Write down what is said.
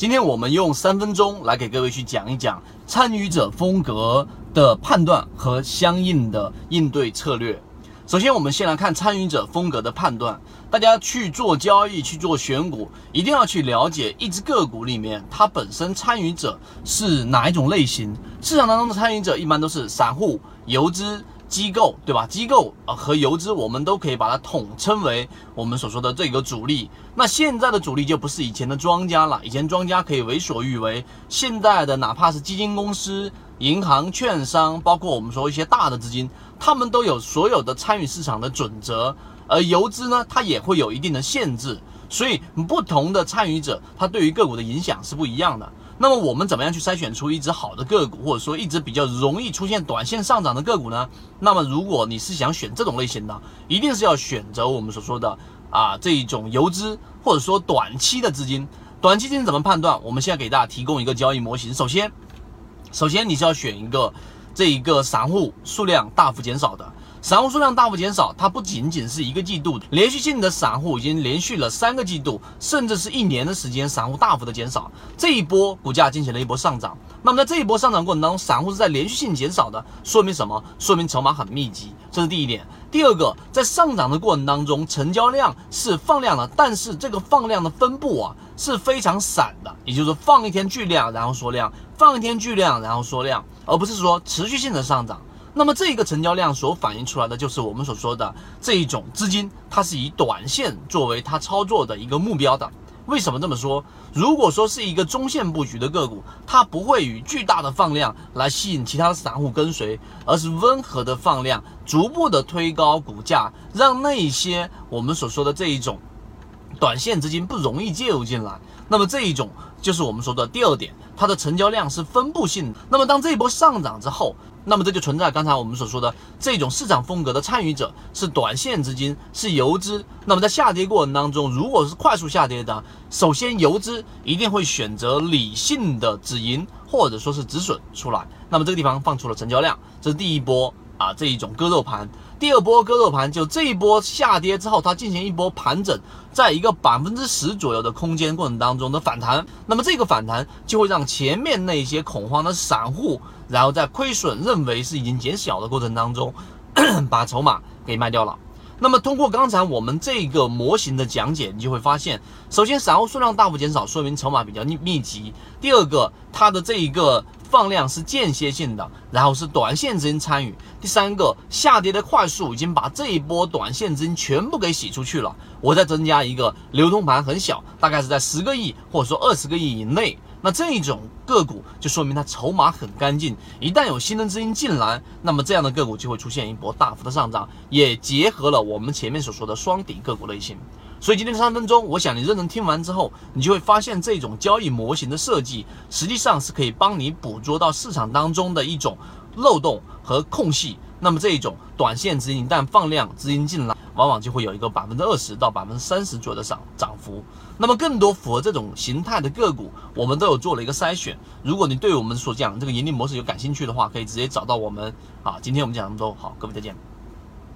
今天我们用三分钟来给各位去讲一讲参与者风格的判断和相应的应对策略。首先，我们先来看参与者风格的判断。大家去做交易、去做选股，一定要去了解一只个股里面它本身参与者是哪一种类型。市场当中的参与者一般都是散户、游资。机构对吧？机构啊和游资，我们都可以把它统称为我们所说的这个主力。那现在的主力就不是以前的庄家了，以前庄家可以为所欲为，现在的哪怕是基金公司、银行、券商，包括我们说一些大的资金，他们都有所有的参与市场的准则，而游资呢，它也会有一定的限制。所以不同的参与者，他对于个股的影响是不一样的。那么我们怎么样去筛选出一只好的个股，或者说一只比较容易出现短线上涨的个股呢？那么如果你是想选这种类型的，一定是要选择我们所说的啊这一种游资，或者说短期的资金。短期资金怎么判断？我们现在给大家提供一个交易模型。首先，首先你是要选一个这一个散户数量大幅减少的。散户数量大幅减少，它不仅仅是一个季度连续性的散户已经连续了三个季度，甚至是一年的时间，散户大幅的减少。这一波股价进行了一波上涨，那么在这一波上涨过程当中，散户是在连续性减少的，说明什么？说明筹码很密集，这是第一点。第二个，在上涨的过程当中，成交量是放量的，但是这个放量的分布啊是非常散的，也就是放一天巨量，然后缩量，放一天巨量，然后缩量，而不是说持续性的上涨。那么这个成交量所反映出来的就是我们所说的这一种资金，它是以短线作为它操作的一个目标的。为什么这么说？如果说是一个中线布局的个股，它不会以巨大的放量来吸引其他散户跟随，而是温和的放量，逐步的推高股价，让那些我们所说的这一种短线资金不容易介入进来。那么这一种就是我们说的第二点，它的成交量是分布性。那么当这一波上涨之后，那么这就存在刚才我们所说的这种市场风格的参与者是短线资金，是游资。那么在下跌过程当中，如果是快速下跌的，首先游资一定会选择理性的止盈或者说是止损出来。那么这个地方放出了成交量，这是第一波啊这一种割肉盘。第二波割肉盘就这一波下跌之后，它进行一波盘整，在一个百分之十左右的空间过程当中的反弹，那么这个反弹就会让前面那些恐慌的散户，然后在亏损认为是已经减小的过程当中，把筹码给卖掉了。那么通过刚才我们这个模型的讲解，你就会发现，首先散户数量大幅减少，说明筹码比较密密集；第二个，它的这一个。放量是间歇性的，然后是短线资金参与。第三个，下跌的快速已经把这一波短线资金全部给洗出去了。我再增加一个流通盘很小，大概是在十个亿或者说二十个亿以内。那这一种个股就说明它筹码很干净。一旦有新的资金进来，那么这样的个股就会出现一波大幅的上涨，也结合了我们前面所说的双底个股类型。所以今天三分钟，我想你认真听完之后，你就会发现这种交易模型的设计，实际上是可以帮你捕捉到市场当中的一种漏洞和空隙。那么这一种短线资金一旦放量，资金进来，往往就会有一个百分之二十到百分之三十左右的涨涨幅。那么更多符合这种形态的个股，我们都有做了一个筛选。如果你对我们所讲这个盈利模式有感兴趣的话，可以直接找到我们。好，今天我们讲这么多，好，各位再见。